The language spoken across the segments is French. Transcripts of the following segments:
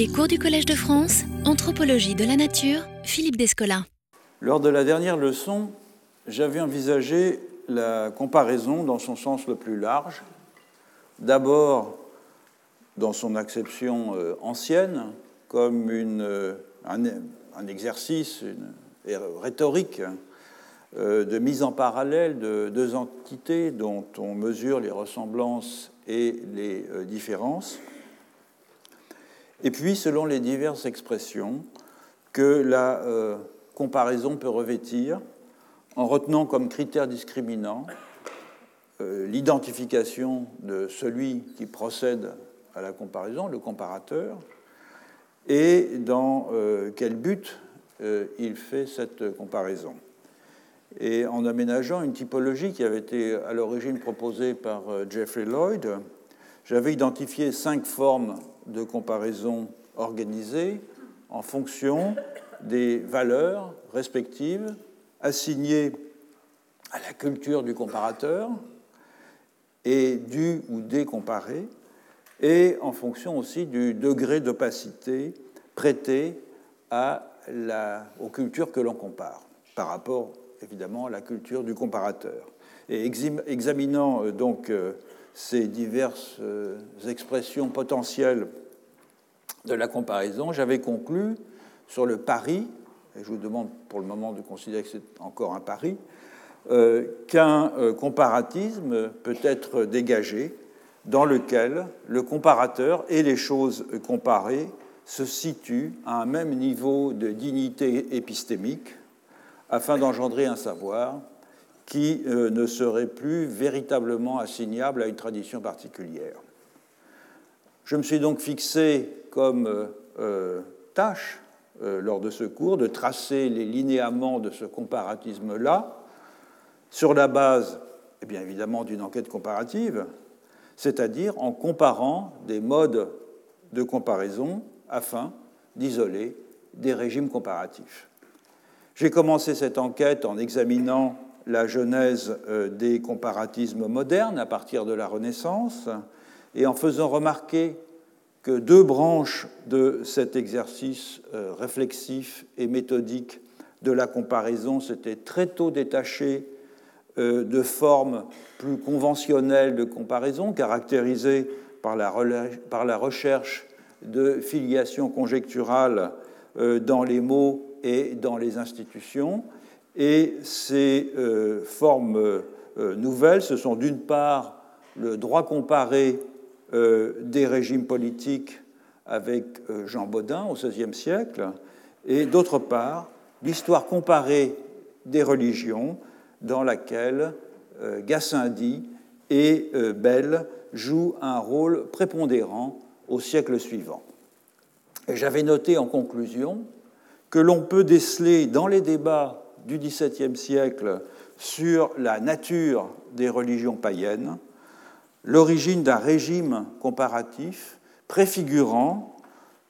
Les cours du Collège de France, Anthropologie de la nature, Philippe Descola. Lors de la dernière leçon, j'avais envisagé la comparaison dans son sens le plus large. D'abord, dans son acception euh, ancienne, comme une, euh, un, exercice une, rhétorique euh, de mise en parallèle de deux entités dont on mesure les ressemblances et les différences. Et puis, selon les diverses expressions que la comparaison peut revêtir, en retenant comme critère discriminant euh, l'identification de celui qui procède à la comparaison, le comparateur, et dans euh, quel but euh, il fait cette comparaison. Et en aménageant une typologie qui avait été à l'origine proposée par Jeffrey Lloyd, j'avais identifié cinq formes de comparaison organisées en fonction des valeurs respectives assignées à la culture du comparateur et du ou des comparés, et en fonction aussi du degré d'opacité prêté à la, aux cultures que l'on compare, par rapport évidemment à la culture du comparateur. Et examinant euh, donc euh, ces diverses euh, expressions potentielles de la comparaison, j'avais conclu sur le pari, et je vous demande pour le moment de considérer que c'est encore un pari, euh, qu'un euh, comparatisme peut être dégagé dans lequel le comparateur et les choses comparées se situent à un même niveau de dignité épistémique afin d'engendrer un savoir qui euh, ne serait plus véritablement assignable à une tradition particulière. Je me suis donc fixé comme tâche euh, lors de ce cours, de tracer les linéaments de ce comparatisme-là sur la base, eh bien évidemment, d'une enquête comparative, c'est-à-dire en comparant des modes de comparaison afin d'isoler des régimes comparatifs. J'ai commencé cette enquête en examinant la genèse euh, des comparatismes modernes à partir de la Renaissance et en faisant remarquer que deux branches de cet exercice euh, réflexif et méthodique de la comparaison s'étaient très tôt détachées euh, de formes plus conventionnelles de comparaison, caractérisées par la, recherche de filiation conjecturale dans les mots et dans les institutions. Et ces formes nouvelles, ce sont d'une part le droit comparé euh, des régimes politiques avec euh, Jean Baudin au XVIe siècle, et d'autre part, l'histoire comparée des religions dans laquelle euh, Gassendi et Bell jouent un rôle prépondérant au siècle suivant. J'avais noté en conclusion que l'on peut déceler dans les débats du XVIIe siècle sur la nature des religions païennes l'origine d'un régime comparatif préfigurant,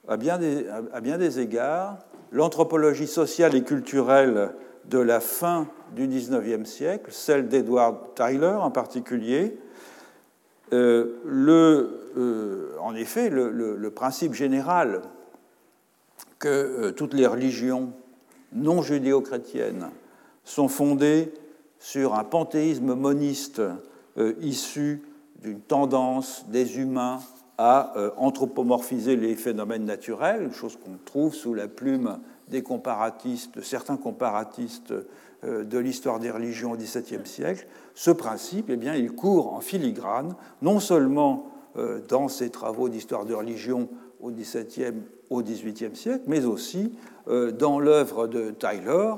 à bien des, à bien des égards, l'anthropologie sociale et culturelle de la fin du XIXe siècle, celle d'Edward Tyler en particulier. Euh, le, euh, en effet, le, principe général que euh, toutes les religions non judéo-chrétiennes sont fondées sur un panthéisme moniste issu d'une tendance des humains à euh, anthropomorphiser les phénomènes naturels, chose qu'on trouve sous la plume des comparatistes, de certains comparatistes euh, de l'histoire des religions au XVIIe siècle, ce principe, eh bien, il court en filigrane, non seulement euh, dans ses travaux d'histoire de religion au XVIIe, au XVIIIe siècle, mais aussi dans l'œuvre de Tyler,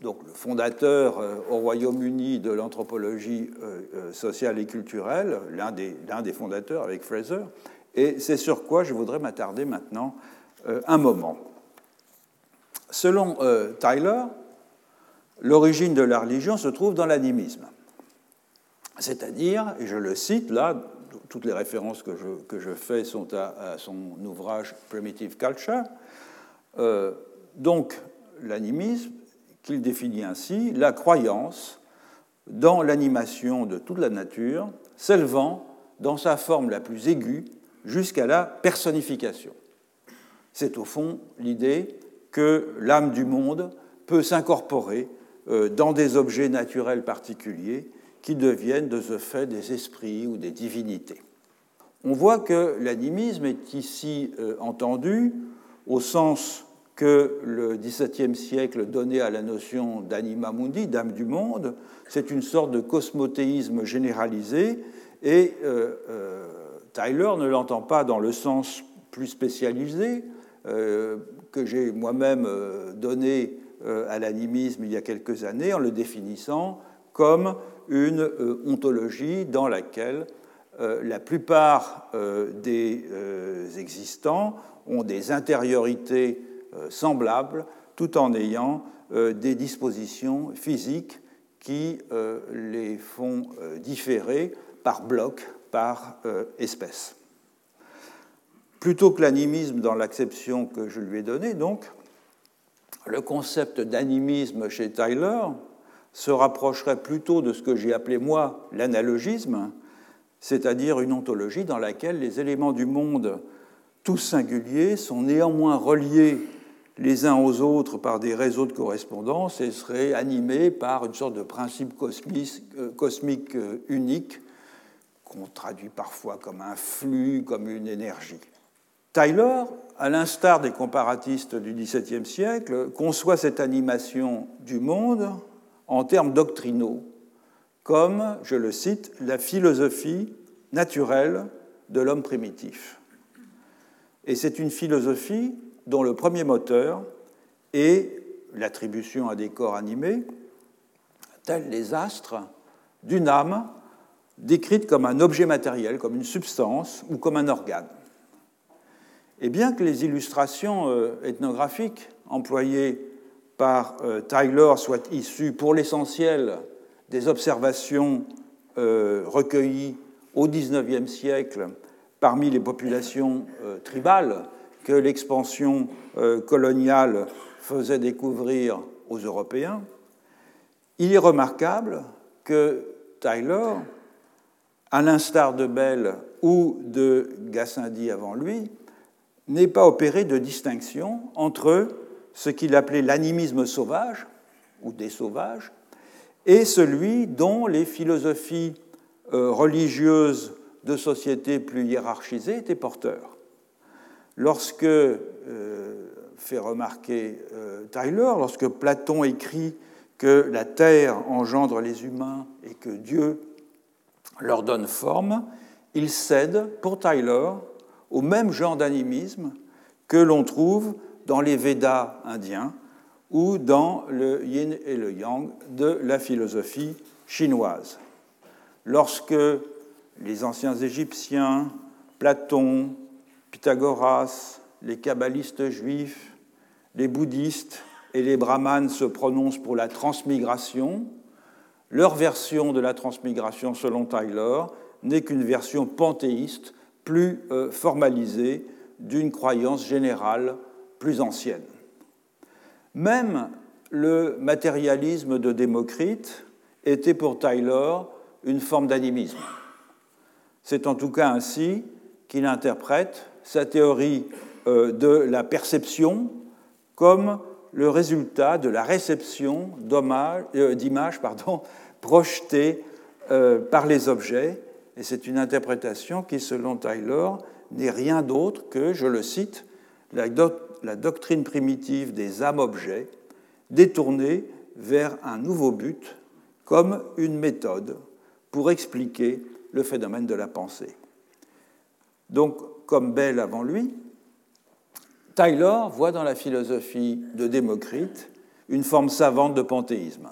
donc le fondateur euh, au Royaume-Uni de l'anthropologie euh, euh, sociale et culturelle, l'un des, des, fondateurs avec Fraser, et c'est sur quoi je voudrais m'attarder maintenant un moment. Selon Tyler, l'origine de la religion se trouve dans l'animisme. C'est-à-dire, et je le cite là, toutes les références que je, que je fais sont à, son ouvrage Primitive Culture. donc, l'animisme qu'il définit ainsi la croyance dans l'animation de toute la nature, s'élevant dans sa forme la plus aiguë jusqu'à la personnification. C'est au fond l'idée que l'âme du monde peut s'incorporer euh, dans des objets naturels particuliers qui deviennent de ce fait des esprits ou des divinités. On voit que l'animisme est ici euh, entendu au sens que le XVIIe siècle donnait à la notion d'anima mundi, d'âme du monde. C'est une sorte de cosmothéisme généralisé et euh, euh, Tyler ne l'entend pas dans le sens plus spécialisé que j'ai moi-même donné à l'animisme il y a quelques années en le définissant comme une ontologie dans laquelle euh, la plupart euh, des euh, existants ont des intériorités semblables tout en ayant des dispositions physiques qui les font différer par bloc, par espèce. Plutôt que l'animisme dans l'acception que je lui ai donnée, donc, le concept d'animisme chez Tyler se rapprocherait plutôt de ce que j'ai appelé moi l'analogisme, c'est-à-dire une ontologie dans laquelle les éléments du monde, tous singuliers, sont néanmoins reliés les uns aux autres par des réseaux de correspondance et seraient animés par une sorte de principe euh, cosmique, euh, unique qu'on traduit parfois comme un flux, comme une énergie. Tyler, à l'instar des comparatistes du XVIIe siècle, conçoit cette animation du monde en termes doctrinaux, comme, je le cite, la philosophie naturelle de l'homme primitif. Et c'est une philosophie dont le premier moteur est l'attribution à des corps animés, tels les astres, d'une âme décrite comme un objet matériel, comme une substance ou comme un organe. Et bien que les illustrations euh, ethnographiques employées par euh, Tyler soient issues pour l'essentiel des observations euh, recueillies au XIXe siècle parmi les populations euh, tribales que l'expansion euh, coloniale faisait découvrir aux Européens, il est remarquable que Tyler, à l'instar de Bell ou de Gassendi avant lui, n'ait pas opéré de distinction entre ce qu'il appelait l'animisme sauvage, ou des sauvages, et celui dont les philosophies euh, religieuses de sociétés plus hiérarchisées étaient porteurs. Lorsque, euh, fait remarquer euh, Tyler, lorsque Platon écrit que la terre engendre les humains et que Dieu leur donne forme, il cède pour Tyler au même genre d'animisme que l'on trouve dans les Védas indiens, ou dans le yin et le yang de la philosophie chinoise. Lorsque les anciens Égyptiens, Platon, Pythagoras, les kabbalistes juifs, les bouddhistes et les brahmanes se prononcent pour la transmigration, leur version de la transmigration, selon Tyler, n'est qu'une version panthéiste plus euh, formalisée d'une croyance générale plus ancienne. Même le matérialisme de Démocrite était pour Tyler une forme d'animisme. C'est en tout cas ainsi qu'il interprète sa théorie euh, de la perception comme le résultat de la réception euh, d'images projetées euh, par les objets. Et c'est une interprétation qui, selon Tyler, n'est rien d'autre que, je le cite, la doctrine primitive des âmes-objets, détournée vers un nouveau but comme une méthode pour expliquer le phénomène de la pensée. Donc, comme Bell avant lui, Taylor voit dans la philosophie de Démocrite une forme savante de panthéisme.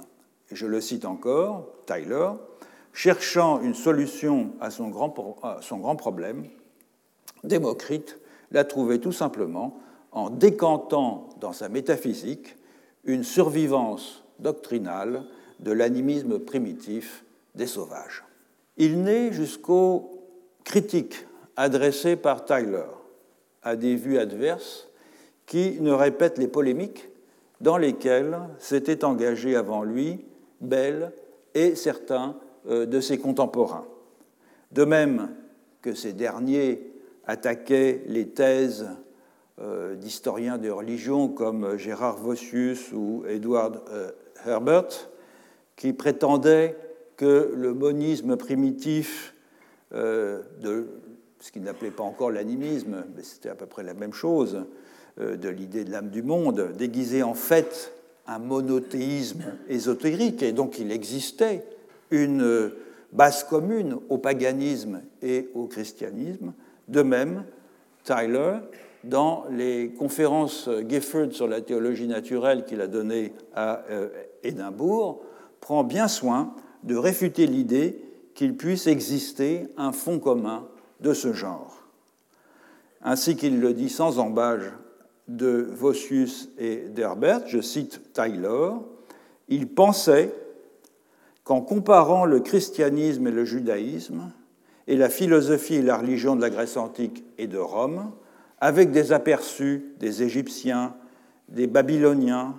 Et je le cite encore, Tyler, cherchant une solution à son grand, à son grand problème, Démocrite l'a trouvé tout simplement en décantant dans sa métaphysique une survivance doctrinale de l'animisme primitif des sauvages. Il naît jusqu'aux critiques adressées par Tyler à des vues adverses qui ne répètent les polémiques dans lesquelles s'étaient engagés avant lui Bell et certains euh, de ses contemporains. De même que ces derniers attaquait les thèses euh, d'historiens de religion comme Gérard Vossius ou Edward euh, Herbert, qui prétendaient que le monisme primitif euh, de ce qu'il n'appelait pas encore l'animisme, mais c'était à peu près la même chose, de l'idée de l'âme du monde, déguisait en fait un monothéisme ésotérique, et donc il existait une base commune au paganisme et au christianisme. De même, Tyler, dans les conférences Gifford sur la théologie naturelle qu'il a données à euh, Édimbourg, prend bien soin de réfuter l'idée qu'il puisse exister un fond commun de ce genre. Ainsi qu'il le dit sans embâge de Vossius et d'Herbert, je cite Tyler, il pensait qu'en comparant le christianisme et le judaïsme, et la philosophie et la religion de la Grèce antique et de Rome, avec des aperçus des Égyptiens, des Babyloniens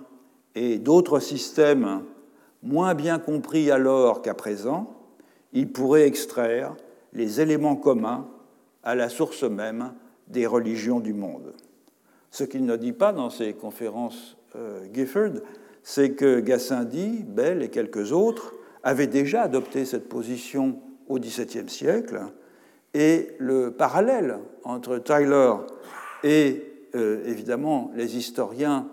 et d'autres systèmes moins bien compris alors qu'à présent, il pourrait extraire les éléments communs à la source même des religions du monde. Ce qu'il ne dit pas dans ses conférences euh, Gifford, c'est que Gassendi, Bell et quelques autres avaient déjà adopté cette position au XVIIe siècle, et le parallèle entre Tyler et euh, évidemment les historiens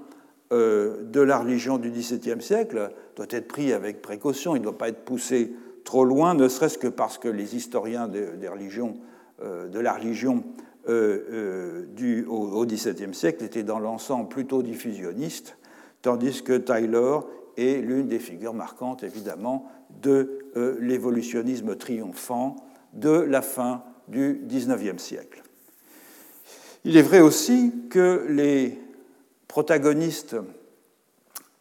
euh, de la religion du XVIIe siècle doit être pris avec précaution, il ne doit pas être poussé trop loin, ne serait-ce que parce que les historiens des, religions, euh, de la religion du, au XVIIe siècle étaient dans l'ensemble plutôt diffusionnistes, tandis que Tyler est l'une des figures marquantes, évidemment, de euh, l'évolutionnisme triomphant de la fin du XIXe siècle. Il est vrai aussi que les protagonistes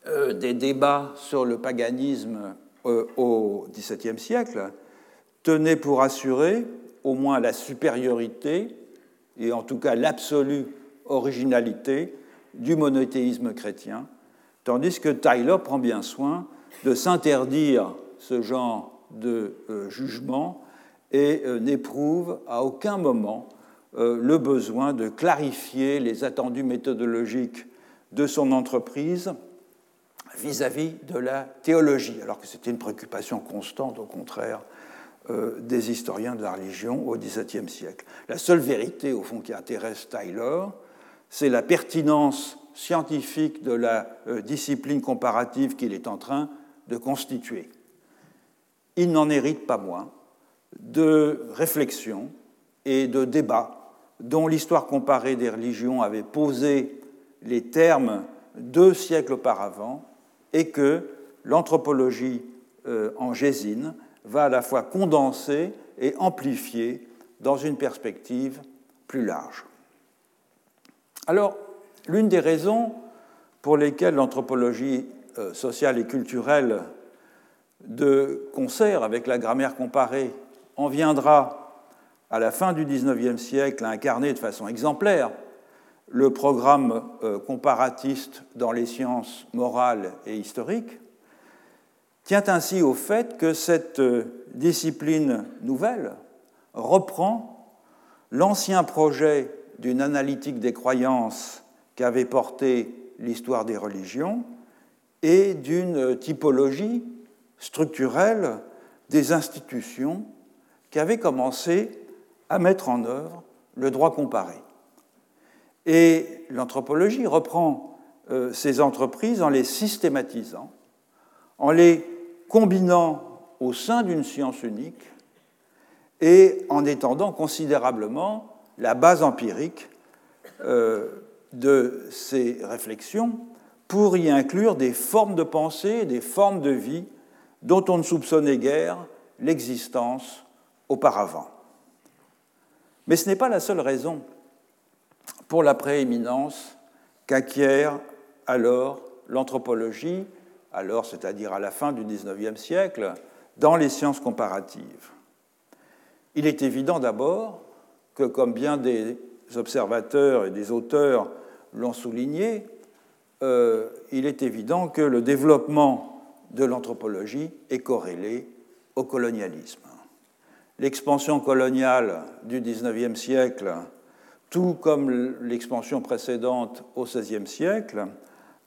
euh, des débats sur le paganisme euh, au XVIIe siècle tenaient pour assurer au moins la supériorité et en tout cas l'absolue originalité du monothéisme chrétien, tandis que Tyler prend bien soin de s'interdire ce genre de euh, jugement et euh, n'éprouve à aucun moment euh, le besoin de clarifier les attendus méthodologiques de son entreprise vis-à-vis de la théologie, alors que c'était une préoccupation constante, au contraire, des historiens de la religion au XVIIe siècle. La seule vérité, au fond, qui intéresse Tyler, c'est la pertinence scientifique de la discipline comparative qu'il est en train de constituer il n'en hérite pas moins de réflexions et de débats dont l'histoire comparée des religions avait posé les termes deux siècles auparavant et que l'anthropologie euh, en gésine va à la fois condenser et amplifier dans une perspective plus large. Alors, l'une des raisons pour lesquelles l'anthropologie euh, sociale et culturelle de concert avec la grammaire comparée en viendra à la fin du XIXe siècle à incarner de façon exemplaire le programme euh, comparatiste dans les sciences morales et historiques, tient ainsi au fait que cette euh, discipline nouvelle reprend l'ancien projet d'une analytique des croyances qu'avait porté l'histoire des religions et d'une typologie structurelle des institutions qui avaient commencé à mettre en œuvre le droit comparé. Et l'anthropologie reprend euh, ces entreprises en les systématisant, en les combinant au sein d'une science unique et en étendant considérablement la base empirique euh, de ces réflexions pour y inclure des formes de pensée, des formes de vie dont on ne soupçonnait guère l'existence auparavant. Mais ce n'est pas la seule raison pour la prééminence qu'acquiert alors l'anthropologie, alors c'est-à-dire à la fin du XIXe siècle, dans les sciences comparatives. Il est évident d'abord que, comme bien des observateurs et des auteurs l'ont souligné, euh, il est évident que le développement de l'anthropologie est corrélée au colonialisme. L'expansion coloniale du XIXe siècle tout comme l'expansion précédente au XVIe siècle,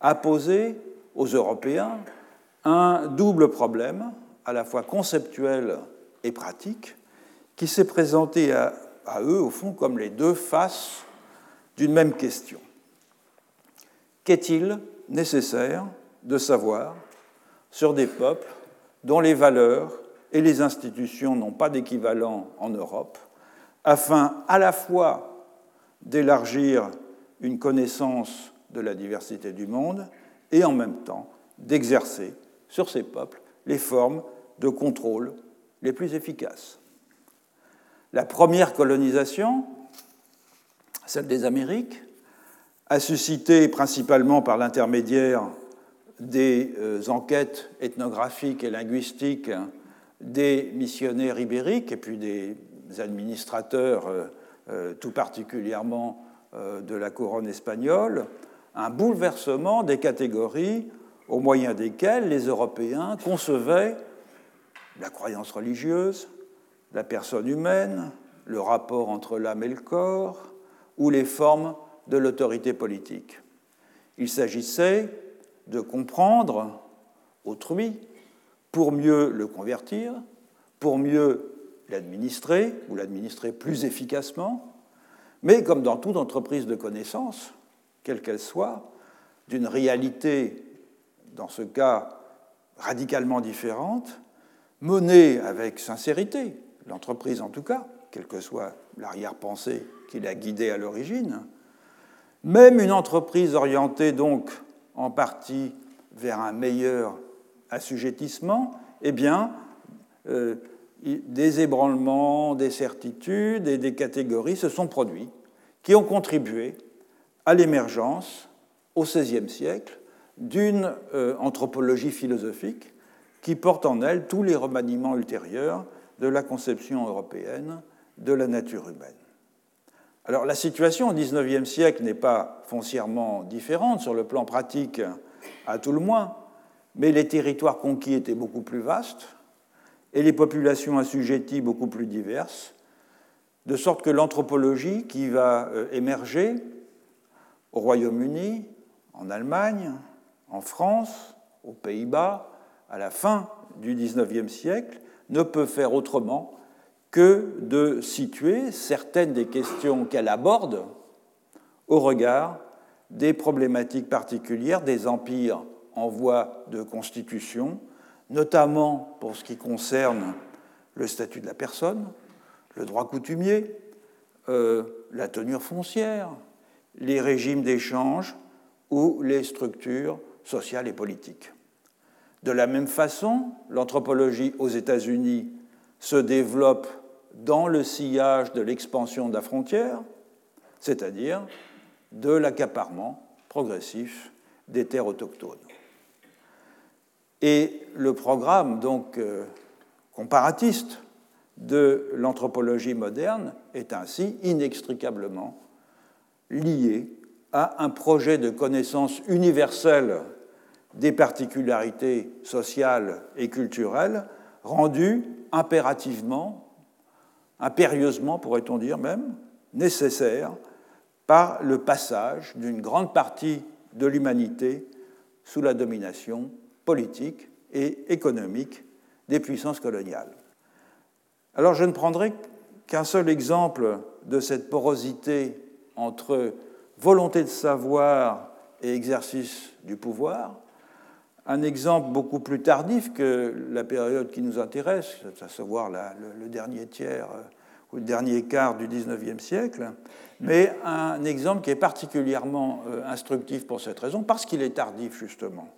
a posé aux Européens un double problème, à la fois conceptuel et pratique, qui s'est présenté à, à, eux, au fond, comme les deux faces d'une même question. Qu'est-il nécessaire de savoir sur des peuples dont les valeurs et les institutions n'ont pas d'équivalent en Europe, afin à la fois d'élargir une connaissance de la diversité du monde et en même temps d'exercer sur ces peuples les formes de contrôle les plus efficaces. La première colonisation, celle des Amériques, a suscité principalement par l'intermédiaire des euh, enquêtes ethnographiques et linguistiques des missionnaires ibériques et puis des administrateurs euh, euh, tout particulièrement de la couronne espagnole, un bouleversement des catégories au moyen desquelles les Européens concevaient la croyance religieuse, la personne humaine, le rapport entre l'âme et le corps, ou les formes de l'autorité politique. Il s'agissait de comprendre autrui pour mieux le convertir, pour mieux l'administrer ou l'administrer plus efficacement, mais comme dans toute entreprise de connaissance, quelle qu'elle soit, d'une réalité, dans ce cas radicalement différente, menée avec sincérité, l'entreprise en tout cas, quelle que soit l'arrière-pensée qui l'a guidée à l'origine, même une entreprise orientée donc en partie vers un meilleur assujettissement, eh bien, euh, des ébranlements, des certitudes et des catégories se sont produits qui ont contribué à l'émergence au XVIe siècle d'une euh, anthropologie philosophique qui porte en elle tous les remaniements ultérieurs de la conception européenne de la nature humaine. Alors la situation au XIXe siècle n'est pas foncièrement différente sur le plan pratique à tout le moins, mais les territoires conquis étaient beaucoup plus vastes et les populations assujetties beaucoup plus diverses, de sorte que l'anthropologie qui va euh, émerger au Royaume-Uni, en Allemagne, en France, aux Pays-Bas, à la fin du XIXe siècle, ne peut faire autrement que de situer certaines des questions qu'elle aborde au regard des problématiques particulières des empires en voie de constitution, notamment pour ce qui concerne le statut de la personne, le droit coutumier, euh, la tenure foncière, les régimes d'échange ou les structures sociales et politiques. De la même façon, l'anthropologie aux États-Unis se développe dans le sillage de l'expansion de la frontière, c'est-à-dire de l'accaparement progressif des terres autochtones. Et le programme donc euh, comparatiste de l'anthropologie moderne est ainsi inextricablement lié à un projet de connaissance universelle des particularités sociales et culturelles rendu impérativement impérieusement, pourrait-on dire même, nécessaire par le passage d'une grande partie de l'humanité sous la domination politique et économique des puissances coloniales. Alors je ne prendrai qu'un seul exemple de cette porosité entre volonté de savoir et exercice du pouvoir, un exemple beaucoup plus tardif que la période qui nous intéresse, à savoir le, dernier tiers euh, ou le dernier quart du XIXe siècle, mais un exemple qui est particulièrement euh, instructif pour cette raison, parce qu'il est tardif justement.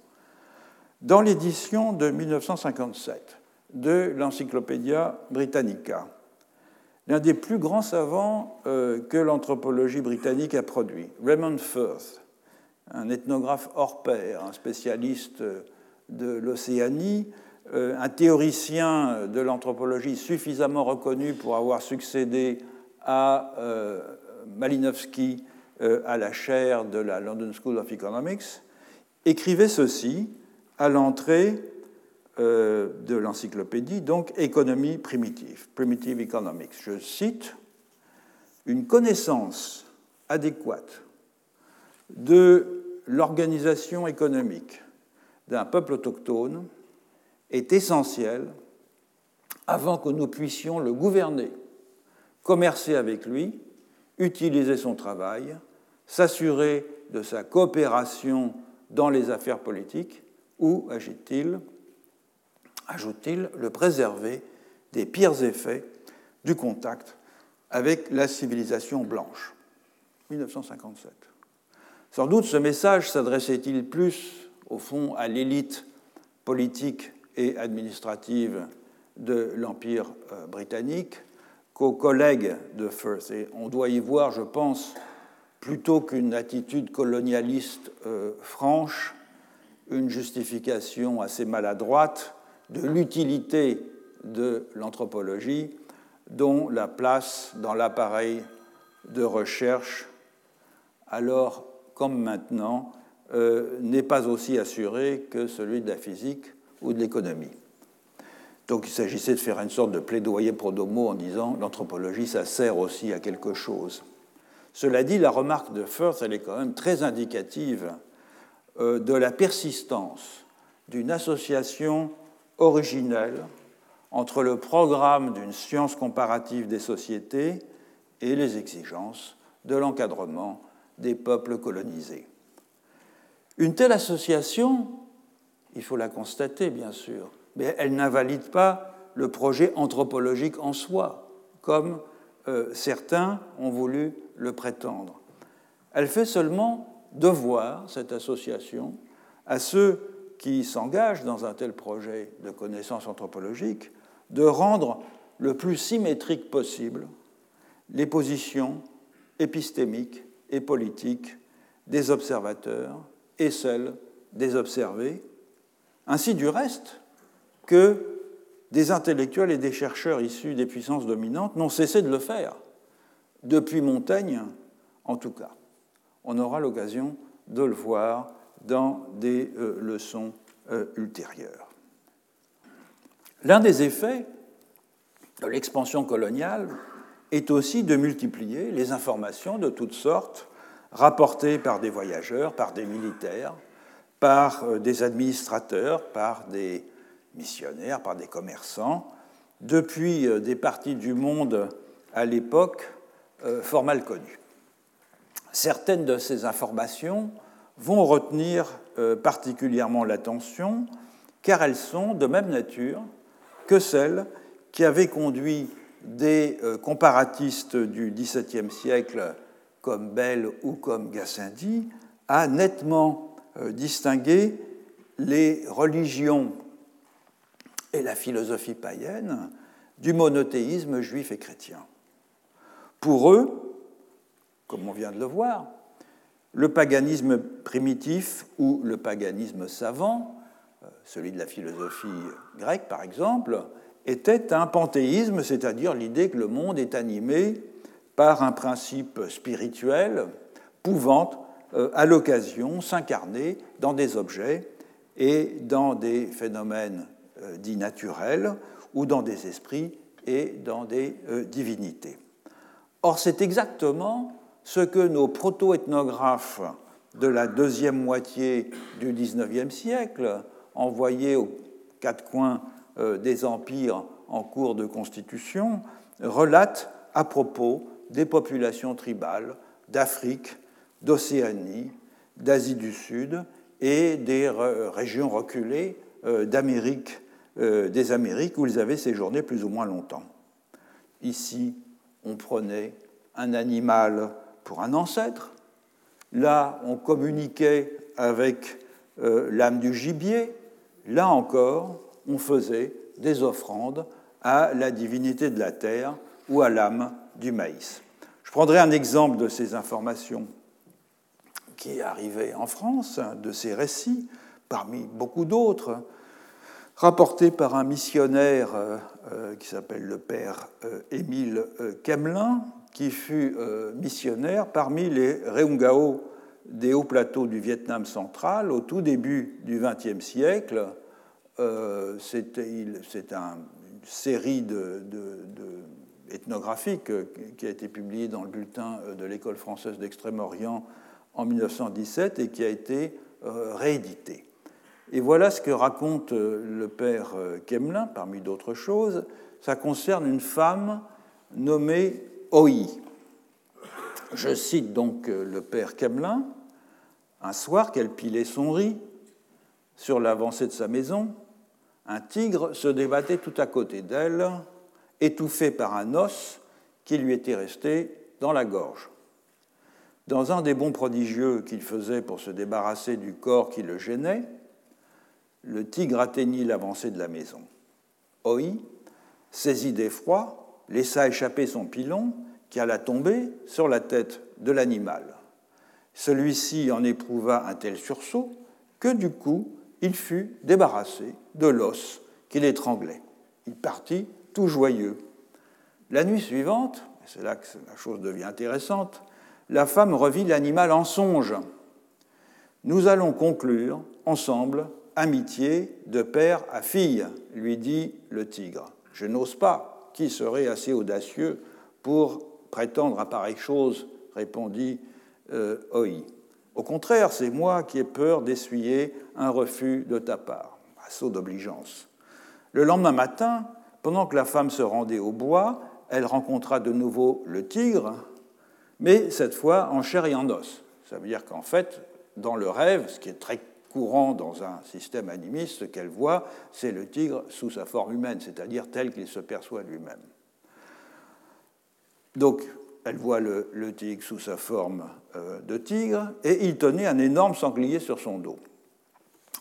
Dans l'édition de 1957 de l'Encyclopédia Britannica, l'un des plus grands savants euh, que l'anthropologie britannique a produit, Raymond Firth, un ethnographe hors pair, un spécialiste de l'Océanie, euh, un théoricien de l'anthropologie suffisamment reconnu pour avoir succédé à euh, Malinowski euh, à la chaire de la London School of Economics, écrivait ceci à l'entrée de l'encyclopédie, donc économie primitive, primitive economics. Je cite Une connaissance adéquate de l'organisation économique d'un peuple autochtone est essentielle avant que nous puissions le gouverner, commercer avec lui, utiliser son travail, s'assurer de sa coopération dans les affaires politiques ou, ajoute-t-il, le préserver des pires effets du contact avec la civilisation blanche. 1957. Sans doute ce message s'adressait-il plus, au fond, à l'élite politique et administrative de l'Empire euh, britannique qu'aux collègues de Firth. Et on doit y voir, je pense, plutôt qu'une attitude colonialiste euh, franche, une justification assez maladroite de l'utilité de l'anthropologie, dont la place dans l'appareil de recherche, alors comme maintenant, euh, n'est pas aussi assurée que celui de la physique ou de l'économie. Donc il s'agissait de faire une sorte de plaidoyer pro domo en disant l'anthropologie, ça sert aussi à quelque chose. Cela dit, la remarque de Firth, elle est quand même très indicative euh, de la persistance d'une association originelle entre le programme d'une science comparative des sociétés et les exigences de l'encadrement des peuples colonisés. Une telle association, il faut la constater bien sûr, mais elle n'invalide pas le projet anthropologique en soi, comme euh, certains ont voulu le prétendre. Elle fait seulement devoir, cette association, à ceux qui s'engagent dans un tel projet de connaissance anthropologique, de rendre le plus symétrique possible les positions épistémiques et politiques des observateurs et celles des observés, ainsi du reste que des intellectuels et des chercheurs issus des puissances dominantes n'ont cessé de le faire, depuis Montaigne en tout cas. On aura l'occasion de le voir dans des euh, leçons euh, ultérieures. L'un des effets de l'expansion coloniale est aussi de multiplier les informations de toutes sortes rapportées par des voyageurs, par des militaires, par euh, des administrateurs, par des missionnaires, par des commerçants, depuis euh, des parties du monde à l'époque euh, fort mal connues. Certaines de ces informations vont retenir particulièrement l'attention car elles sont de même nature que celles qui avaient conduit des comparatistes du XVIIe siècle comme Bell ou comme Gassendi à nettement distinguer les religions et la philosophie païenne du monothéisme juif et chrétien. Pour eux, comme on vient de le voir, le paganisme primitif ou le paganisme savant, euh, celui de la philosophie grecque par exemple, était un panthéisme, c'est-à-dire l'idée que le monde est animé par un principe spirituel pouvant euh, à l'occasion s'incarner dans des objets et dans des phénomènes euh, dits naturels ou dans des esprits et dans des euh, divinités. Or, c'est exactement ce que nos proto-ethnographes de la deuxième moitié du XIXe siècle, envoyés aux quatre coins des empires en cours de constitution, relatent à propos des populations tribales d'Afrique, d'Océanie, d'Asie du Sud et des régions reculées d'Amérique euh, des Amériques où ils avaient séjourné plus ou moins longtemps. Ici, on prenait un animal pour un ancêtre. Là, on communiquait avec euh, l'âme du gibier. Là encore, on faisait des offrandes à la divinité de la terre ou à l'âme du maïs. Je prendrai un exemple de ces informations qui arrivaient en France, de ces récits, parmi beaucoup d'autres rapporté par un missionnaire euh, euh, qui s'appelle le père euh, Émile Kemelin, qui fut missionnaire parmi les Reungao des hauts plateaux du Vietnam central au tout début du XXe siècle. C'est une série ethnographique qui a été publié dans le bulletin de l'École française d'Extrême-Orient en 1917 et qui a été réédité. Et voilà ce que raconte le père Kemelin, parmi d'autres choses. Ça concerne une femme nommée Oi. Je cite donc le père Kemelin. Un soir qu'elle pilait son riz sur l'avancée de sa maison, un tigre se débattait tout à côté d'elle, étouffé par un os qui lui était resté dans la gorge. Dans un des bons prodigieux qu'il faisait pour se débarrasser du corps qui le gênait, le tigre atteignit l'avancée de la maison. Oi, saisi d'effroi, laissa échapper son pilon qui alla tomber sur la tête de l'animal. Celui-ci en éprouva un tel sursaut que du coup il fut débarrassé de l'os qui l'étranglait. Il partit tout joyeux. La nuit suivante, c'est là que la chose devient intéressante, la femme revit l'animal en songe. Nous allons conclure ensemble amitié de père à fille, lui dit le tigre. Je n'ose pas. Qui serait assez audacieux pour prétendre à pareille chose répondit euh. Au contraire, c'est moi qui ai peur d'essuyer un refus de ta part. Le lendemain matin, pendant que la femme se rendait au bois, elle rencontra de nouveau le tigre, mais cette fois en chair et en os. Ça veut dire qu'en fait, dans le rêve, ce qui est très courant dans un système animiste, ce qu'elle voit, c'est le tigre sous sa forme humaine, c'est-à-dire tel qu'il se perçoit lui-même. Donc, elle voit le, tigre sous sa forme euh, de tigre, et il tenait un énorme sanglier sur son dos.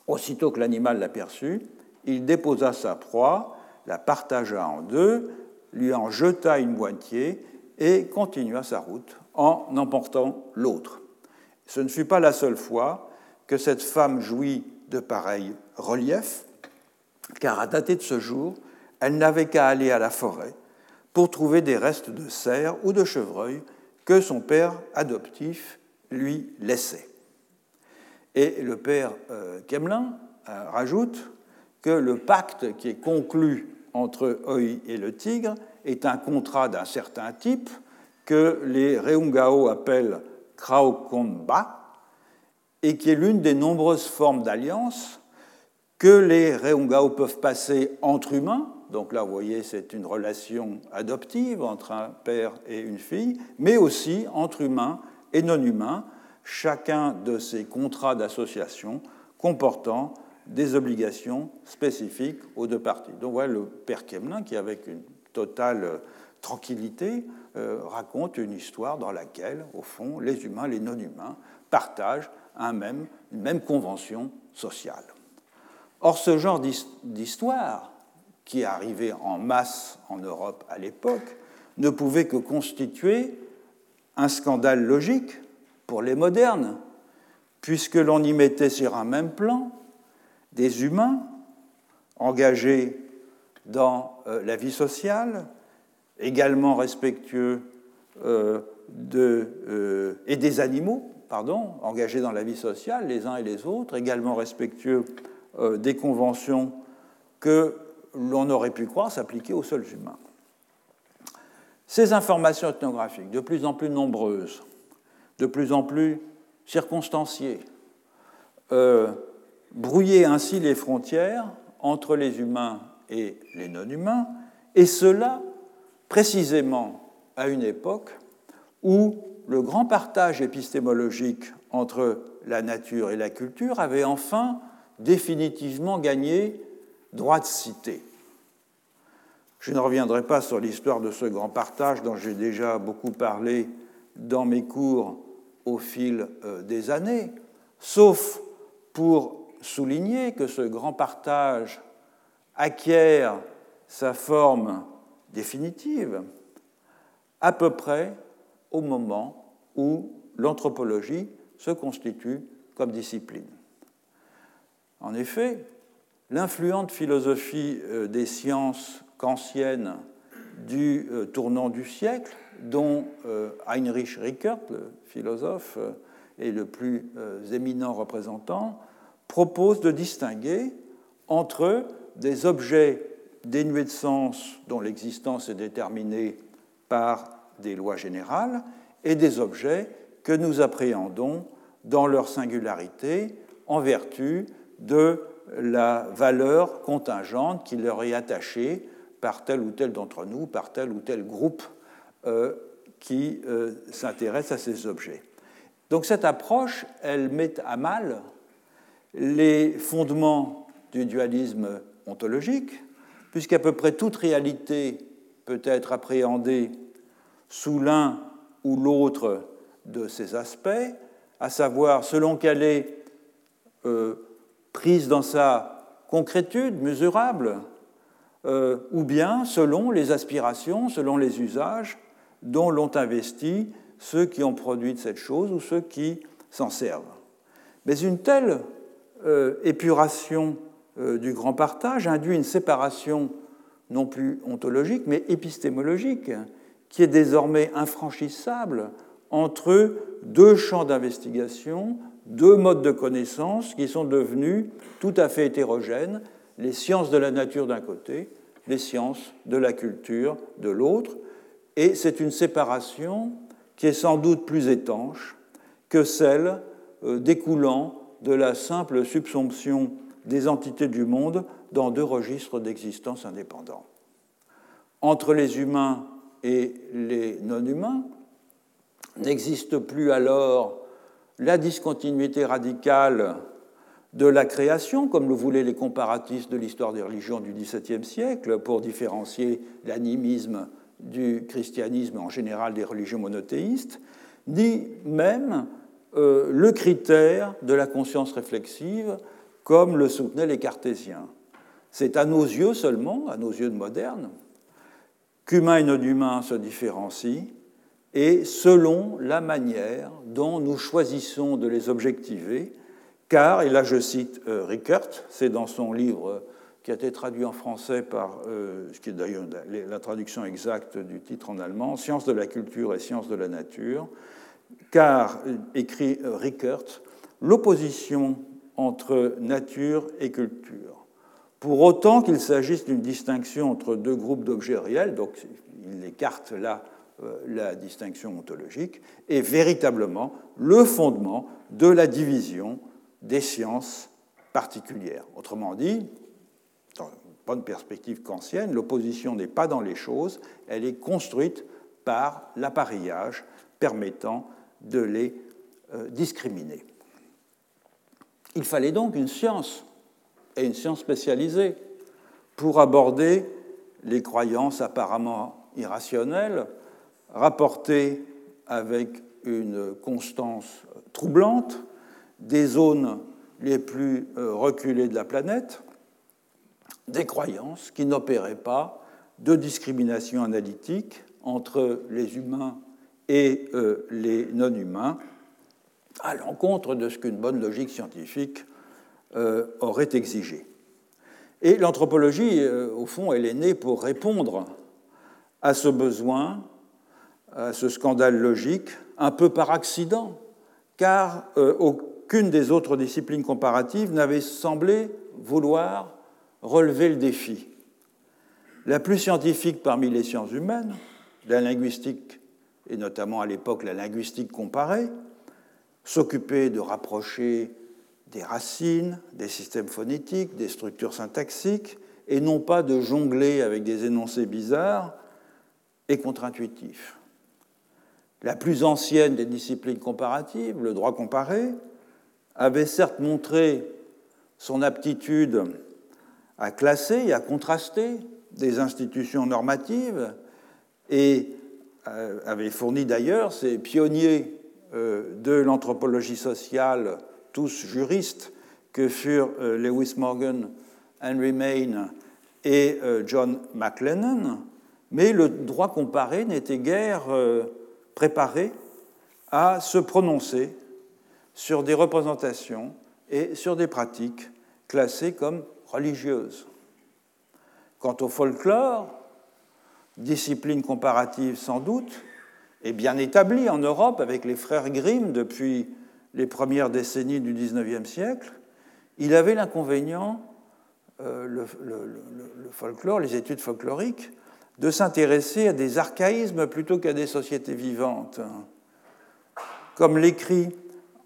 Aussitôt que l'animal l'aperçut, il déposa sa proie, la partagea en deux, lui en jeta une moitié et continua sa route en emportant l'autre. Ce ne fut pas la seule fois que cette femme jouit de pareils reliefs, car à dater de ce jour, elle n'avait qu'à aller à la forêt pour trouver des restes de cerf ou de chevreuil que son père adoptif lui laissait. Et le père euh, Kemelin euh, rajoute que le pacte qui est conclu entre Oi et le tigre est un contrat d'un certain type que les Reungao appellent Kraokonba et qui est l'une des nombreuses formes d'alliance que les Reungao peuvent passer entre humains. Donc là, vous voyez, c'est une relation adoptive entre un père et une fille, mais aussi entre humains et non-humains, chacun de ces contrats d'association comportant des obligations spécifiques aux deux parties. Donc voilà le père Kemelin qui, avec une totale tranquillité, euh, raconte une histoire dans laquelle, au fond, les humains, les non-humains partagent un même, une même convention sociale. Or, ce genre d'histoire qui arrivait en masse en Europe à l'époque, ne pouvait que constituer un scandale logique pour les modernes, puisque l'on y mettait sur un même plan des humains engagés dans euh, la vie sociale, également respectueux euh, de, euh, et des animaux, pardon, engagés dans la vie sociale, les uns et les autres, également respectueux des conventions que l'on aurait pu croire s'appliquer aux seuls humains. Ces informations ethnographiques, de plus en plus nombreuses, de plus en plus circonstanciées, euh, ainsi les frontières entre les humains et les non-humains, et cela précisément à une époque où le grand partage épistémologique entre la nature et la culture avait enfin définitivement gagné droit de cité. Je ne reviendrai pas sur l'histoire de ce grand partage dont j'ai déjà beaucoup parlé dans mes cours au fil euh, des années, sauf pour souligner que ce grand partage acquiert sa forme définitive à peu près au moment où l'anthropologie se constitue comme discipline. En effet, L'influente philosophie euh, des sciences kantiennes du euh, tournant du siècle, dont euh, Heinrich Rickert, le philosophe, est le plus éminent représentant, propose de distinguer entre des objets dénués de sens dont l'existence est déterminée par des lois générales et des objets que nous appréhendons dans leur singularité en vertu de la valeur contingente qui leur est attachée par tel ou tel d'entre nous, par tel ou tel groupe. euh, qui euh, s'intéresse à ces objets. Donc cette approche, elle met à mal les fondements du dualisme ontologique, puisqu'à peu près toute réalité peut être appréhendée sous l'un ou l'autre de ces aspects, à savoir selon qu'elle est euh, prise dans sa concrétude mesurable, euh, ou bien selon les aspirations, selon les usages dont l'ont investi ceux qui ont produit cette chose ou ceux qui s'en servent. Mais une telle euh, épuration du grand partage induit une séparation non plus ontologique, mais épistémologique, qui est désormais infranchissable entre deux champs d'investigation, deux modes de connaissance qui sont devenus tout à fait hétérogènes, les sciences de la nature d'un côté, les sciences de la culture de l'autre, et c'est une séparation qui est sans doute plus étanche que celle euh, découlant de la simple subsomption des entités du monde dans deux registres d'existence indépendants. Entre les humains et les non-humains, n'existe plus alors la discontinuité radicale de la création, comme le voulaient les comparatistes de l'histoire des religions du XVIIe siècle, pour différencier l'animisme du christianisme en général des religions monothéistes, ni même euh, le critère de la conscience réflexive, comme le soutenaient les cartésiens. C'est à nos yeux seulement, à nos yeux de modernes, qu'humain et non-humain se différencient et selon la manière dont nous choisissons de les objectiver, car, et là je cite euh, Rickert, c'est dans son livre qui a été traduit en français par, euh, ce qui est d'ailleurs la traduction exacte du titre en allemand, Sciences de la culture et sciences de la nature, car, euh, écrit Rickert, l'opposition entre nature et culture pour autant qu'il s'agisse d'une distinction entre deux groupes d'objets réels, donc il écarte là euh, la distinction ontologique, est véritablement le fondement de la division des sciences particulières. Autrement dit, dans une bonne perspective kantienne, l'opposition n'est pas dans les choses, elle est construite par l'appareillage permettant de les euh, discriminer. Il fallait donc une science et une science spécialisée pour aborder les croyances apparemment irrationnelles, rapportées avec une constance troublante des zones les plus euh, reculées de la planète, des croyances qui n'opéraient pas de discrimination analytique entre les humains et euh, les non-humains, à l'encontre de ce qu'une bonne logique scientifique euh, aurait exigé. Et l'anthropologie, euh, au fond, elle est née pour répondre à ce besoin, à ce scandale logique, un peu par accident, car aucune des autres disciplines comparatives n'avait semblé vouloir relever le défi. La plus scientifique parmi les sciences humaines, la linguistique, et notamment à l'époque la linguistique comparée, s'occupait de rapprocher des racines, des systèmes phonétiques, des structures syntaxiques, et non pas de jongler avec des énoncés bizarres et contre-intuitifs. La plus ancienne des disciplines comparatives, le droit comparé, avait certes montré son aptitude à classer et à contraster des institutions normatives. Et euh, avait fourni d'ailleurs ses pionniers euh, de l'anthropologie sociale tous juristes, que furent euh, Lewis Morgan, Henry Maine et John McLennan, mais le droit comparé n'était guère préparé à se prononcer sur des représentations et sur des pratiques classées comme religieuses. Quant au folklore, discipline comparative sans doute, est bien établie en Europe avec les frères Grimm depuis les premières décennies du XIXe siècle, il avait l'inconvénient, euh, le, folklore, les études folkloriques, de s'intéresser à des archaïsmes plutôt qu'à des sociétés vivantes. Comme l'écrit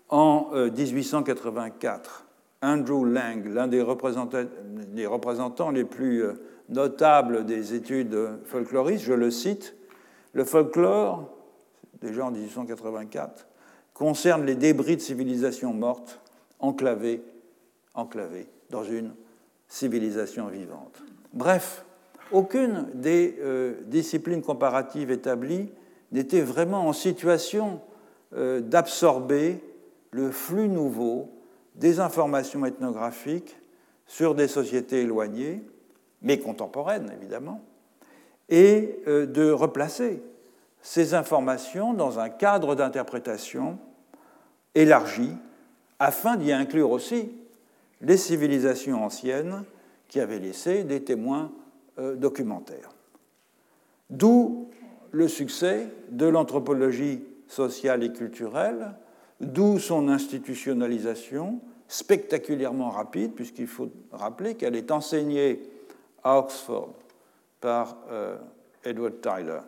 en 1884 euh, Andrew Lang, l'un des représentants, les plus euh, notables des études folkloristes, je le cite, le folklore, déjà en 1884, concerne les débris de civilisations mortes enclavées, enclavées dans une civilisation vivante. Bref, aucune des euh, disciplines comparatives établies n'était vraiment en situation euh, d'absorber le flux nouveau des informations ethnographiques sur des sociétés éloignées, mais contemporaines évidemment, et euh, de replacer ces informations dans un cadre d'interprétation élargi afin d'y inclure aussi les civilisations anciennes qui avaient laissé des témoins euh, documentaires. D'où le succès de l'anthropologie sociale et culturelle, d'où son institutionnalisation spectaculairement rapide, puisqu'il faut rappeler qu'elle est enseignée à Oxford par euh, Edward Tyler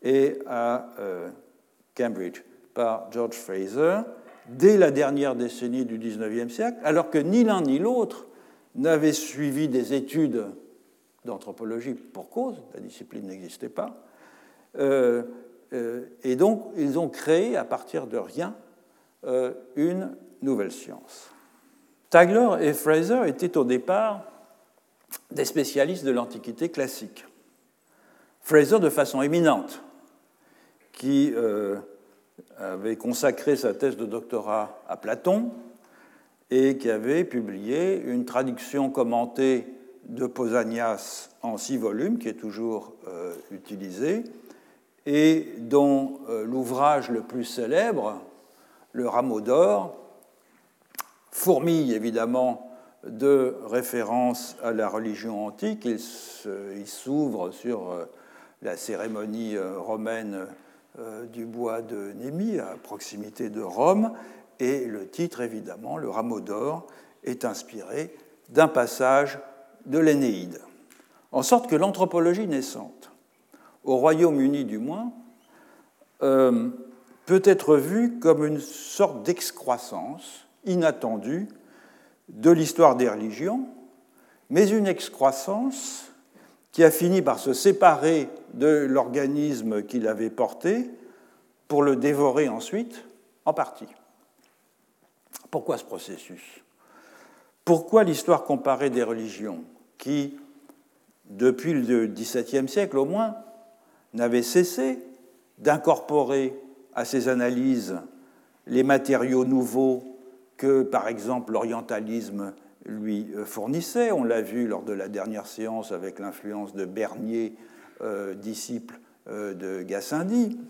et à euh, Cambridge par George Fraser dès la dernière décennie du XIXe siècle, alors que ni l'un ni l'autre n'avaient suivi des études d'anthropologie pour cause, la discipline n'existait pas. Euh, et donc, ils ont créé à partir de rien une nouvelle science. Tagler et Fraser étaient au départ des spécialistes de l'Antiquité classique. Fraser de façon éminente, qui avait consacré sa thèse de doctorat à Platon et qui avait publié une traduction commentée de Pausanias en six volumes, qui est toujours euh, utilisé, et dont euh, l'ouvrage le plus célèbre, Le Rameau d'or, fourmille évidemment de références à la religion antique. Il s'ouvre sur euh, la cérémonie romaine euh, du bois de Némi, à proximité de Rome, et le titre, évidemment, le rameau d'or, est inspiré d'un passage de l'Énéide. En sorte que l'anthropologie naissante, au Royaume-Uni du moins, euh, peut être vue comme une sorte d'excroissance inattendue de l'histoire des religions, mais une excroissance qui a fini par se séparer de l'organisme qu'il avait porté pour le dévorer ensuite en partie. Pourquoi ce processus? Pourquoi l'histoire comparée des religions qui, depuis le XVIIe siècle au moins, n'avait cessé d'incorporer à ses analyses les matériaux nouveaux que, par exemple, l'orientalisme lui euh, fournissait. On l'a vu lors de la dernière séance avec l'influence de Bernier, euh, disciple euh, de Gassendi.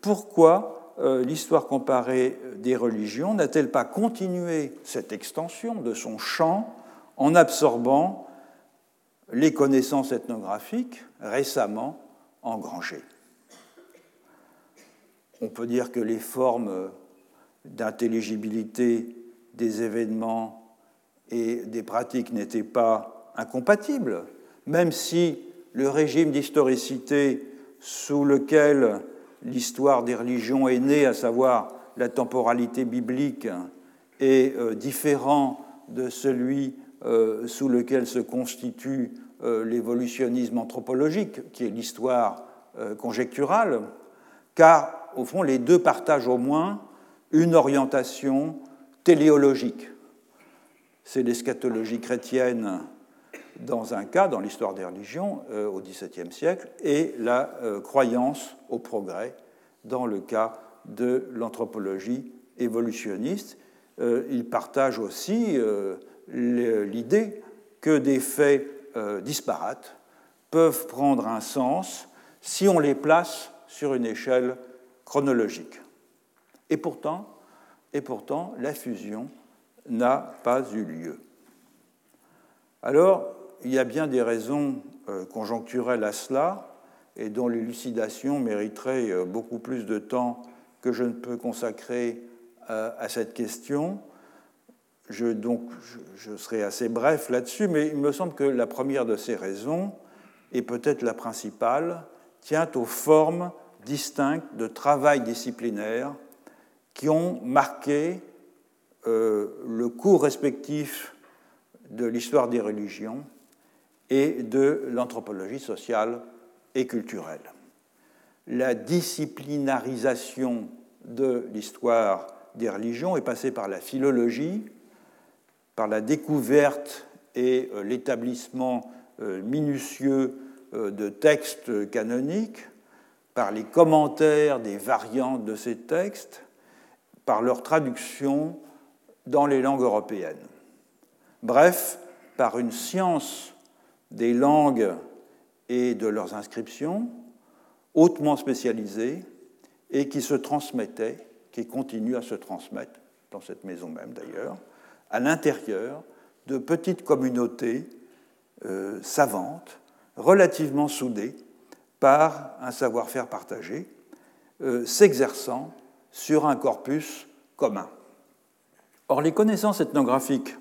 pourquoi l'histoire comparée des religions n'a-t-elle pas continué cette extension de son champ en absorbant les connaissances ethnographiques récemment engrangées? On peut dire que les formes d'intelligibilité des événements et des pratiques n'étaient pas incompatibles, même si le régime d'historicité sous lequel l'histoire des religions est née, à savoir la temporalité biblique, est euh, différent de celui euh, sous lequel se constitue euh, l'évolutionnisme anthropologique, qui est l'histoire conjecturale, car au fond les deux partagent au moins une orientation téléologique c'est l'eschatologie chrétienne dans un cas, dans l'histoire des religions euh, au XVIIe siècle, et la euh, croyance au progrès dans le cas de l'anthropologie évolutionniste. Euh, il partage aussi l'idée que des faits disparates peuvent prendre un sens si on les place sur une échelle chronologique. Et pourtant, et pourtant la fusion n'a pas eu lieu. Alors, il y a bien des raisons euh, conjoncturelles à cela, et dont l'élucidation mériterait euh, beaucoup plus de temps que je ne peux consacrer euh, à cette question. Je, donc, je serai assez bref là-dessus, mais il me semble que la première de ces raisons et peut-être la principale, tient aux formes distinctes de travail disciplinaire qui ont marqué euh, le cours respectif de l'histoire des religions et de l'anthropologie sociale et culturelle. La disciplinarisation de l'histoire des religions est passée par la philologie, par la découverte et euh, l'établissement euh, minutieux de textes canoniques, par les commentaires des variantes de ces textes, par leur traduction dans les langues européennes. Bref, par une science des langues et de leurs inscriptions hautement spécialisée et qui se transmettait, qui continue à se transmettre, dans cette maison même d'ailleurs, à l'intérieur de petites communautés euh, savantes, relativement soudées par un savoir-faire partagé, euh, s'exerçant sur un corpus commun. Or, les connaissances ethnographiques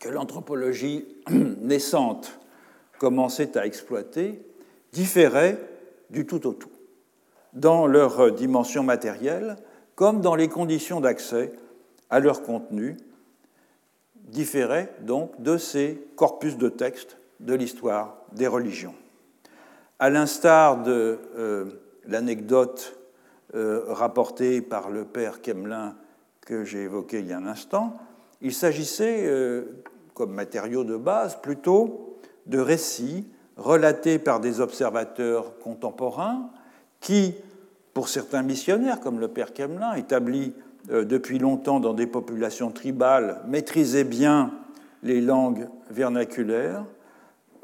que l'anthropologie naissante commençait à exploiter différaient du tout au tout, dans leur dimension matérielle comme dans les conditions d'accès à leur contenu, différaient donc de ces corpus de textes de l'histoire des religions. À l'instar de euh, l'anecdote euh, rapportée par le père Kemlin que j'ai évoqué il y a un instant, il s'agissait, euh, comme matériau de base, plutôt de récits relatés par des observateurs contemporains qui, pour certains missionnaires, comme le père Kemelin, établi euh, depuis longtemps dans des populations tribales, maîtrisaient bien les langues vernaculaires,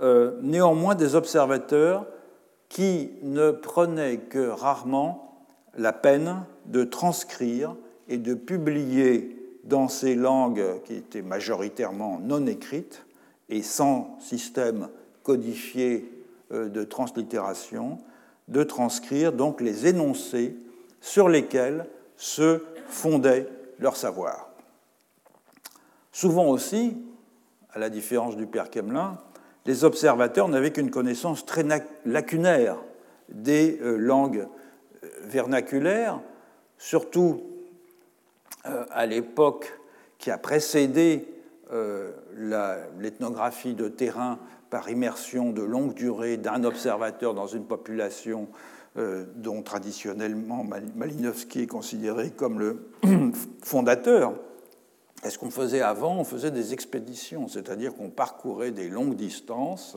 euh, néanmoins des observateurs qui ne prenaient que rarement la peine de transcrire et de publier dans ces langues qui étaient majoritairement non écrites et sans système codifié euh, de translittération, de transcrire donc les énoncés sur lesquels se fondait leur savoir. Souvent aussi, à la différence du père Kemelin, les observateurs n'avaient qu'une connaissance très lacunaire des euh, langues vernaculaires, surtout euh, à l'époque qui a précédé euh, l'ethnographie de terrain par immersion de longue durée d'un observateur dans une population euh, dont traditionnellement Malinowski est considéré comme le fondateur. Est-ce qu'on faisait avant On faisait des expéditions, c'est-à-dire qu'on parcourait des longues distances.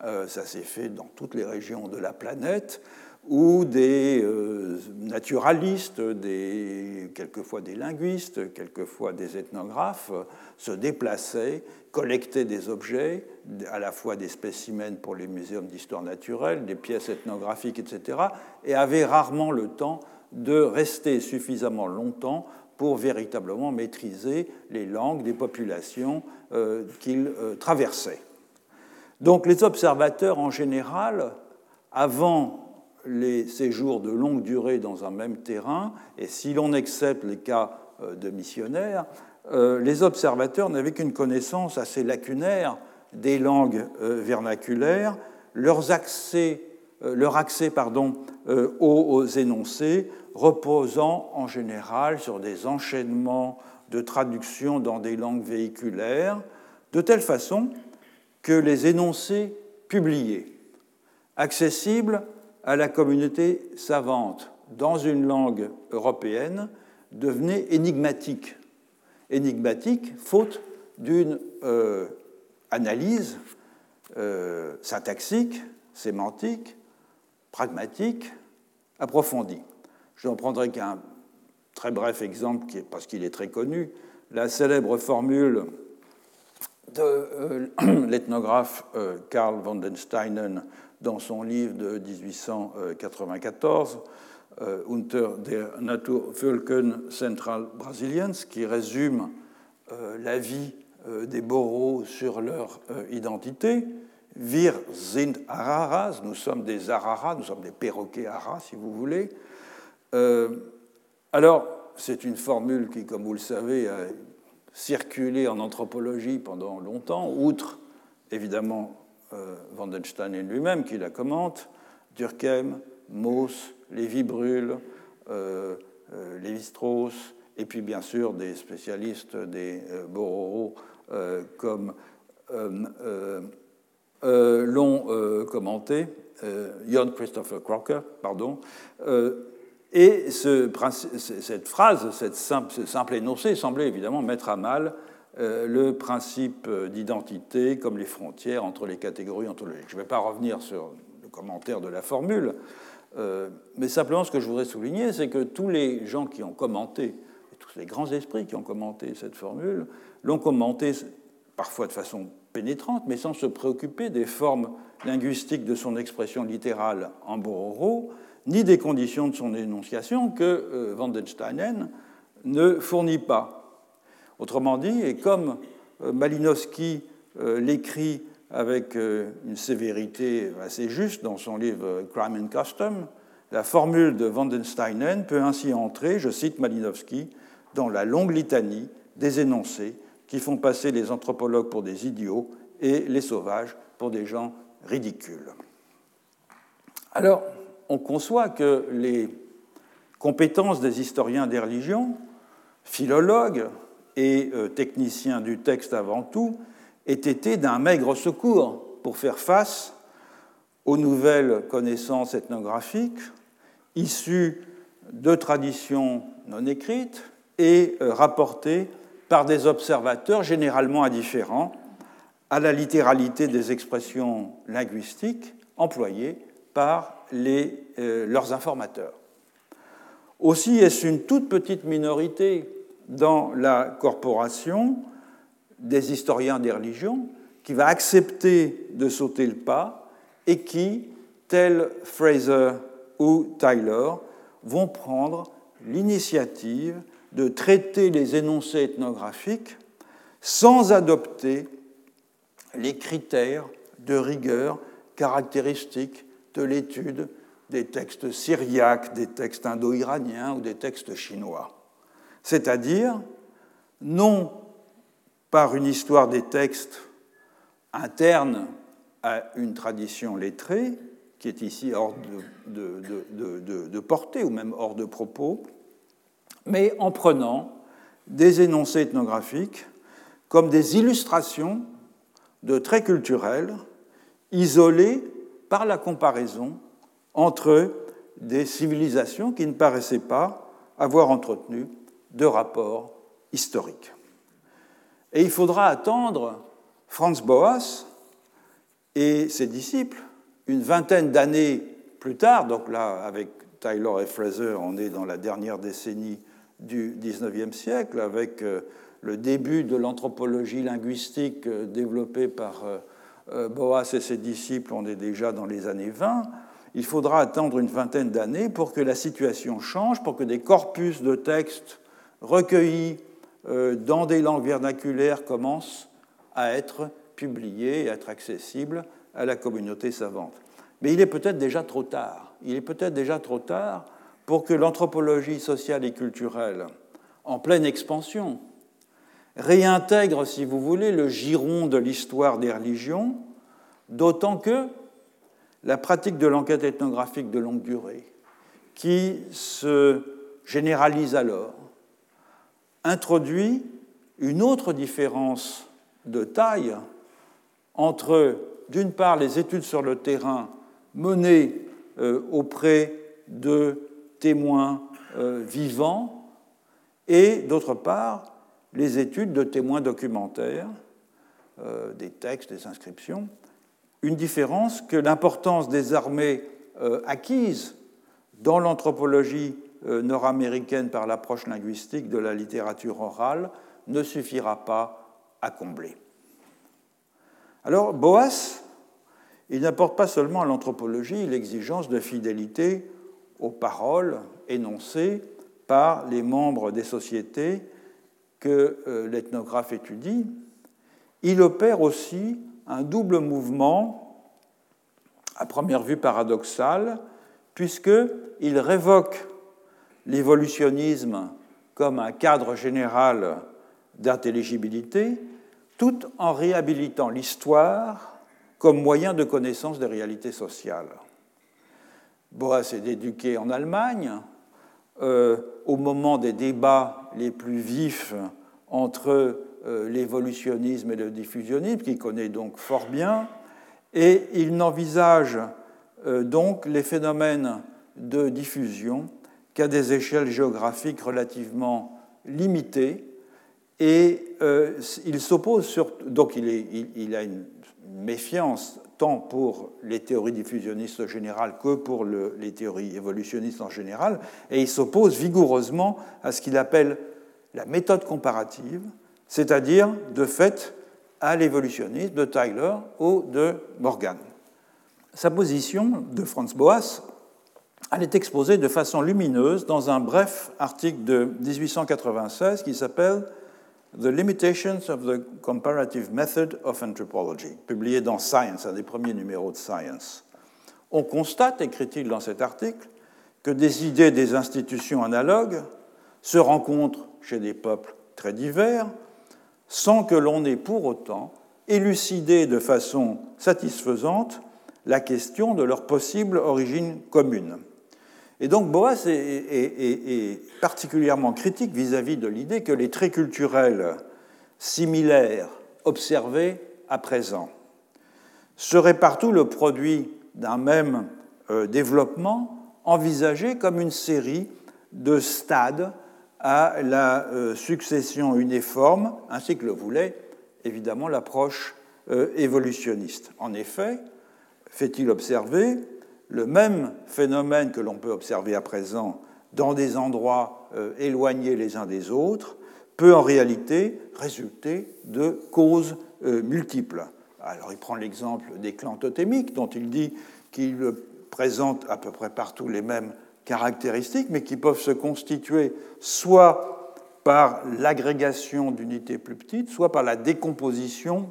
ça s'est fait dans toutes les régions de la planète où des euh, naturalistes, des, quelquefois des linguistes, quelquefois des ethnographes se déplaçaient, collectaient des objets, à la fois des spécimens pour les muséums d'histoire naturelle, des pièces ethnographiques, etc., et avaient rarement le temps de rester suffisamment longtemps pour véritablement maîtriser les langues des populations euh, qu'ils euh, traversaient. Donc les observateurs en général, avant les séjours de longue durée dans un même terrain, et si l'on accepte les cas euh, de missionnaires, euh, les observateurs n'avaient qu'une connaissance assez lacunaire des langues euh, vernaculaires, leurs accès, leur accès pardon, aux énoncés reposant en général sur des enchaînements de traduction dans des langues véhiculaires, de telle façon que les énoncés publiés, accessibles à la communauté savante dans une langue européenne devenait énigmatique. Énigmatique, faute d'une euh, analyse euh, syntaxique, sémantique, pragmatique, approfondie. Je n'en prendrai qu'un très bref exemple, parce qu'il est très connu, la célèbre formule de euh, l'ethnographe Karl von den Steinen dans son livre de 1894, euh, Unter der Naturvölken Central Brasiliens, qui résume euh, la vie euh, des Boros sur leur identité. Wir sind Araras, nous sommes des Araras, nous sommes des perroquets Aras, si vous voulez. alors, c'est une formule qui, comme vous le savez, a circulé en anthropologie pendant longtemps, outre évidemment Vandenstein lui-même qui la commente, Durkheim, Mauss, Lévy-Bruhl, Lévi-Strauss, et puis bien sûr des spécialistes des Bororo comme l'ont commenté, Jon Christopher Crocker, pardon, et ce, cette phrase, cette simple, ce simple énoncé semblait évidemment mettre à mal euh, le principe d'identité comme les frontières entre les catégories ontologiques. Je ne vais pas revenir sur le commentaire de la formule, euh, mais simplement ce que je voudrais souligner, c'est que tous les gens qui ont commenté, tous les grands esprits qui ont commenté cette formule, l'ont commenté parfois de façon pénétrante, mais sans se préoccuper des formes linguistiques de son expression littérale en bororo, ni des conditions de son énonciation que euh, Wandensteinen ne fournit pas. Autrement dit, et comme euh, Malinowski euh, l'écrit avec une sévérité assez juste dans son livre Crime and Custom, la formule de Wandensteinen peut ainsi entrer, je cite Malinowski, dans la longue litanie des énoncés qui font passer les anthropologues pour des idiots et les sauvages pour des gens ridicules. Alors, on conçoit que les compétences des historiens des religions, philologues et euh, techniciens du texte avant tout, aient été d'un maigre secours pour faire face aux nouvelles connaissances ethnographiques issues de traditions non écrites et euh, rapportées par des observateurs généralement indifférents à la littéralité des expressions linguistiques employées par euh, leurs informateurs. Aussi est-ce une toute petite minorité dans la corporation des historiens des religions qui va accepter de sauter le pas et qui, tel Fraser ou Tyler, vont prendre l'initiative de traiter les énoncés ethnographiques sans adopter les critères de rigueur caractéristiques de l'étude des textes syriaques, des textes indo-iraniens ou des textes chinois. C'est-à-dire, non par une histoire des textes interne à une tradition lettrée, qui est ici hors de, portée ou même hors de propos, mais en prenant des énoncés ethnographiques comme des illustrations de traits culturels isolés par la comparaison entre des civilisations qui ne paraissaient pas avoir entretenu de rapports historiques. Et il faudra attendre Franz Boas et ses disciples une vingtaine d'années plus tard, donc là avec Tyler et Fraser, on est dans la dernière décennie du XIXe siècle, avec euh, le début de l'anthropologie linguistique euh, développée par euh, Boas et ses disciples, on est déjà dans les années 20, il faudra attendre une vingtaine d'années pour que la situation change, pour que des corpus de textes recueillis euh, dans des langues vernaculaires commencent à être publiés et à être accessibles à la communauté savante. Mais il est peut-être déjà trop tard. Il est peut-être déjà trop tard pour que l'anthropologie sociale et culturelle, en pleine expansion, réintègre, si vous voulez, le giron de l'histoire des religions, d'autant que la pratique de l'enquête ethnographique de longue durée, qui se généralise alors, introduit une autre différence de taille entre, d'une part, les études sur le terrain menées euh, auprès de témoins euh, vivants, et d'autre part, les études de témoins documentaires, euh, des textes, des inscriptions, une différence que l'importance des armées acquises dans l'anthropologie nord-américaine par l'approche linguistique de la littérature orale ne suffira pas à combler. Alors, Boas, il n'apporte pas seulement à l'anthropologie l'exigence de fidélité aux paroles énoncées par les membres des sociétés que euh, l'ethnographe étudie, il opère aussi un double mouvement, à première vue paradoxal, puisqu'il révoque l'évolutionnisme comme un cadre général d'intelligibilité, tout en réhabilitant l'histoire comme moyen de connaissance des réalités sociales. Boas est éduqué en Allemagne. Euh, au moment des débats les plus vifs entre euh, l'évolutionnisme et le diffusionnisme, qu'il connaît donc fort bien, et il n'envisage euh, donc les phénomènes de diffusion qu'à des échelles géographiques relativement limitées, et il s'oppose donc il, a une méfiance tant pour les théories diffusionnistes générales que pour les théories évolutionnistes en général, et il s'oppose vigoureusement à ce qu'il appelle la méthode comparative, c'est-à-dire de fait à l'évolutionnisme de Tyler ou de Morgan. Sa position de Franz Boas, elle est exposée de façon lumineuse dans un bref article de 1896 qui s'appelle The Limitations of the Comparative Method of Anthropology, publié dans Science, un des premiers numéros de Science. On constate, écrit-il dans cet article, que des idées des institutions analogues se rencontrent chez des peuples très divers, sans que l'on ait pour autant élucidé de façon satisfaisante la question de leur possible origine commune. Et donc Boas est, particulièrement critique vis-à-vis de l'idée que les traits culturels similaires observés à présent seraient partout le produit d'un même euh, développement envisagé comme une série de stades à la euh, succession uniforme, ainsi que le voulait évidemment l'approche euh, évolutionniste. En effet, fait-il observer, le même phénomène que l'on peut observer à présent dans des endroits euh, éloignés les uns des autres peut en réalité résulter de causes euh, multiples. Alors il prend l'exemple des clans totémiques dont il dit qu'ils présentent à peu près partout les mêmes caractéristiques, mais qui peuvent se constituer soit par l'agrégation d'unités plus petites, soit par la décomposition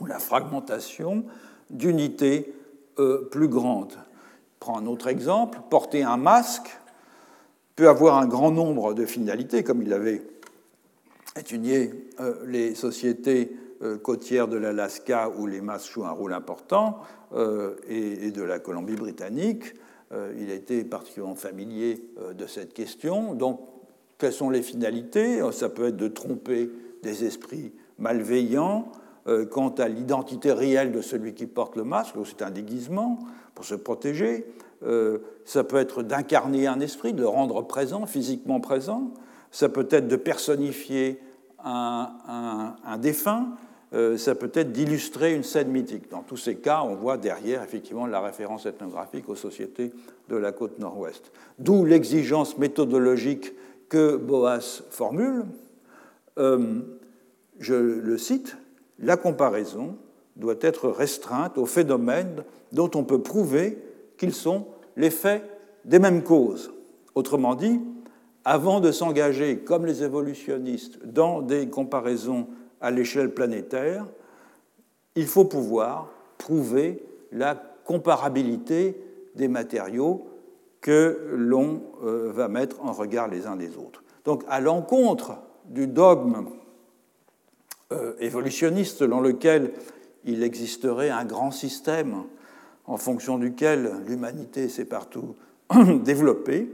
ou la fragmentation d'unités euh, plus grande. Prends un autre exemple, porter un masque peut avoir un grand nombre de finalités, comme il avait étudié euh, les sociétés euh, côtières de l'Alaska où les masques jouent un rôle important et, de la Colombie-Britannique. il a été particulièrement familier de cette question. Donc, quelles sont les finalités? Ça peut être de tromper des esprits malveillants, quant à l'identité réelle de celui qui porte le masque, c'est un déguisement pour se protéger. Euh, ça peut être d'incarner un esprit, de le rendre présent, physiquement présent. Ça peut être de personnifier un, défunt. Euh, ça peut être d'illustrer une scène mythique. Dans tous ces cas, on voit derrière effectivement la référence ethnographique aux sociétés de la côte nord-ouest. D'où l'exigence méthodologique que Boas formule. je le cite, la comparaison doit être restreinte aux phénomènes dont on peut prouver qu'ils sont l'effet des mêmes causes. Autrement dit, avant de s'engager, comme les évolutionnistes, dans des comparaisons à l'échelle planétaire, il faut pouvoir prouver la comparabilité des matériaux que l'on euh, va mettre en regard les uns des autres. Donc, à l'encontre du dogme euh, évolutionniste selon lequel il existerait un grand système en fonction duquel l'humanité s'est partout développée,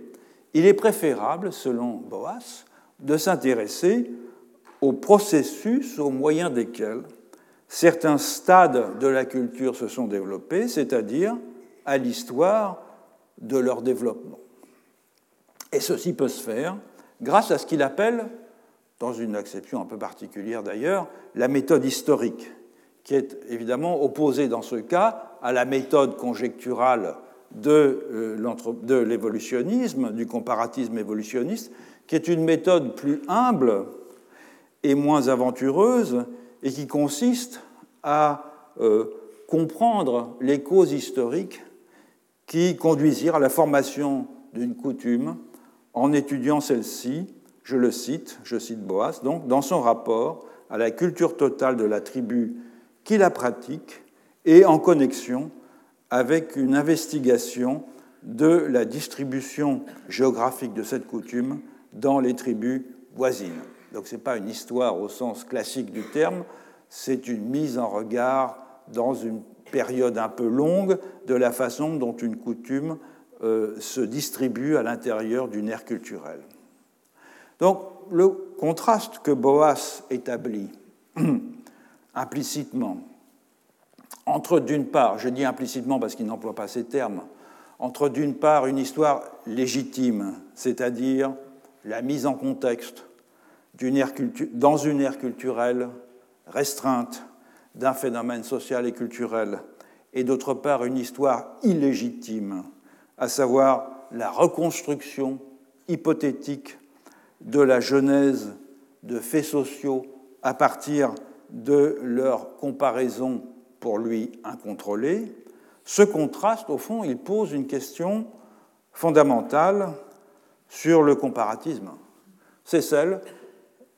il est préférable, selon Boas, de s'intéresser aux processus au moyen desquels certains stades de la culture se sont développés, c'est-à-dire à, l'histoire de leur développement. Et ceci peut se faire grâce à ce qu'il appelle dans une acception un peu particulière d'ailleurs, la méthode historique, qui est évidemment opposée dans ce cas à la méthode conjecturale de, euh, l'évolutionnisme, du comparatisme évolutionniste, qui est une méthode plus humble et moins aventureuse, et qui consiste à euh, comprendre les causes historiques qui conduisirent à la formation d'une coutume en étudiant celle-ci je le cite, je cite Boas, donc, dans son rapport à la culture totale de la tribu qui la pratique et en connexion avec une investigation de la distribution géographique de cette coutume dans les tribus voisines. Donc ce n'est pas une histoire au sens classique du terme, c'est une mise en regard dans une période un peu longue de la façon dont une coutume euh, se distribue à l'intérieur d'une ère culturelle. Donc le contraste que Boas établit implicitement entre d'une part, je dis implicitement parce qu'il n'emploie pas ces termes, entre d'une part une histoire légitime, c'est-à-dire la mise en contexte dans une ère culturelle restreinte d'un phénomène social et culturel, et d'autre part une histoire illégitime, à savoir la reconstruction hypothétique de la genèse de faits sociaux à partir de leur comparaison pour lui incontrôlée, ce contraste, au fond, il pose une question fondamentale sur le comparatisme. C'est celle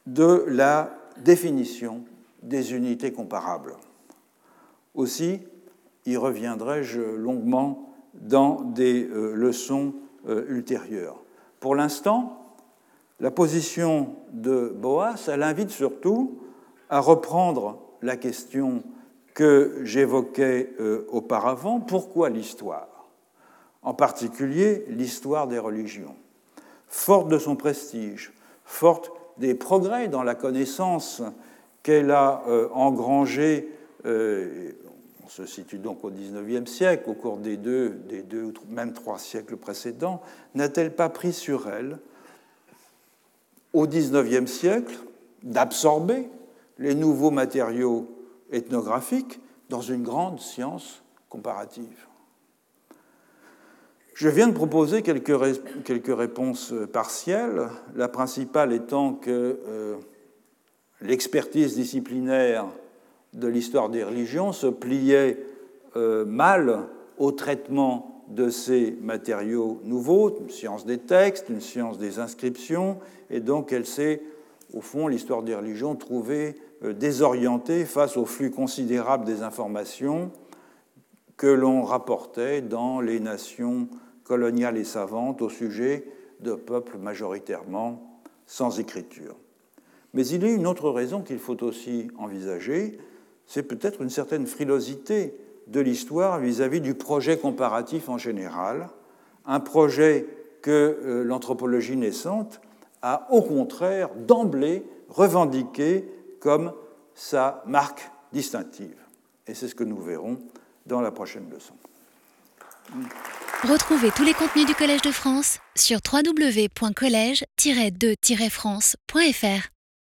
de la définition des unités comparables. Aussi, y reviendrai-je longuement dans des euh, leçons euh, ultérieures. Pour l'instant, la position de Boas, elle invite surtout à reprendre la question que j'évoquais euh, auparavant, pourquoi l'histoire? En particulier l'histoire des religions. Forte de son prestige, forte des progrès dans la connaissance qu'elle a euh, engrangés, euh, on se situe donc au XIXe siècle, au cours des deux, des deux ou même trois siècles précédents, n'a-t-elle pas pris sur elle, au XIXe siècle, d'absorber les nouveaux matériaux ethnographiques dans une grande science comparative. Je viens de proposer quelques, réponses partielles, la principale étant que euh, l'expertise disciplinaire de l'histoire des religions se pliait euh, mal au traitement de ces matériaux nouveaux, une science des textes, une science des inscriptions, et donc elle s'est, au fond, l'histoire des religions, trouvée euh, désorientée face au flux considérable des informations que l'on rapportait dans les nations coloniales et savantes au sujet de peuples majoritairement sans écriture. Mais il y a une autre raison qu'il faut aussi envisager, c'est peut-être une certaine frilosité de l'histoire vis-à-vis du projet comparatif en général, un projet que euh, l'anthropologie naissante a au contraire d'emblée revendiqué comme sa marque distinctive. Et c'est ce que nous verrons dans la prochaine leçon. Retrouvez tous les contenus du Collège de France sur www.colège-2-france.fr.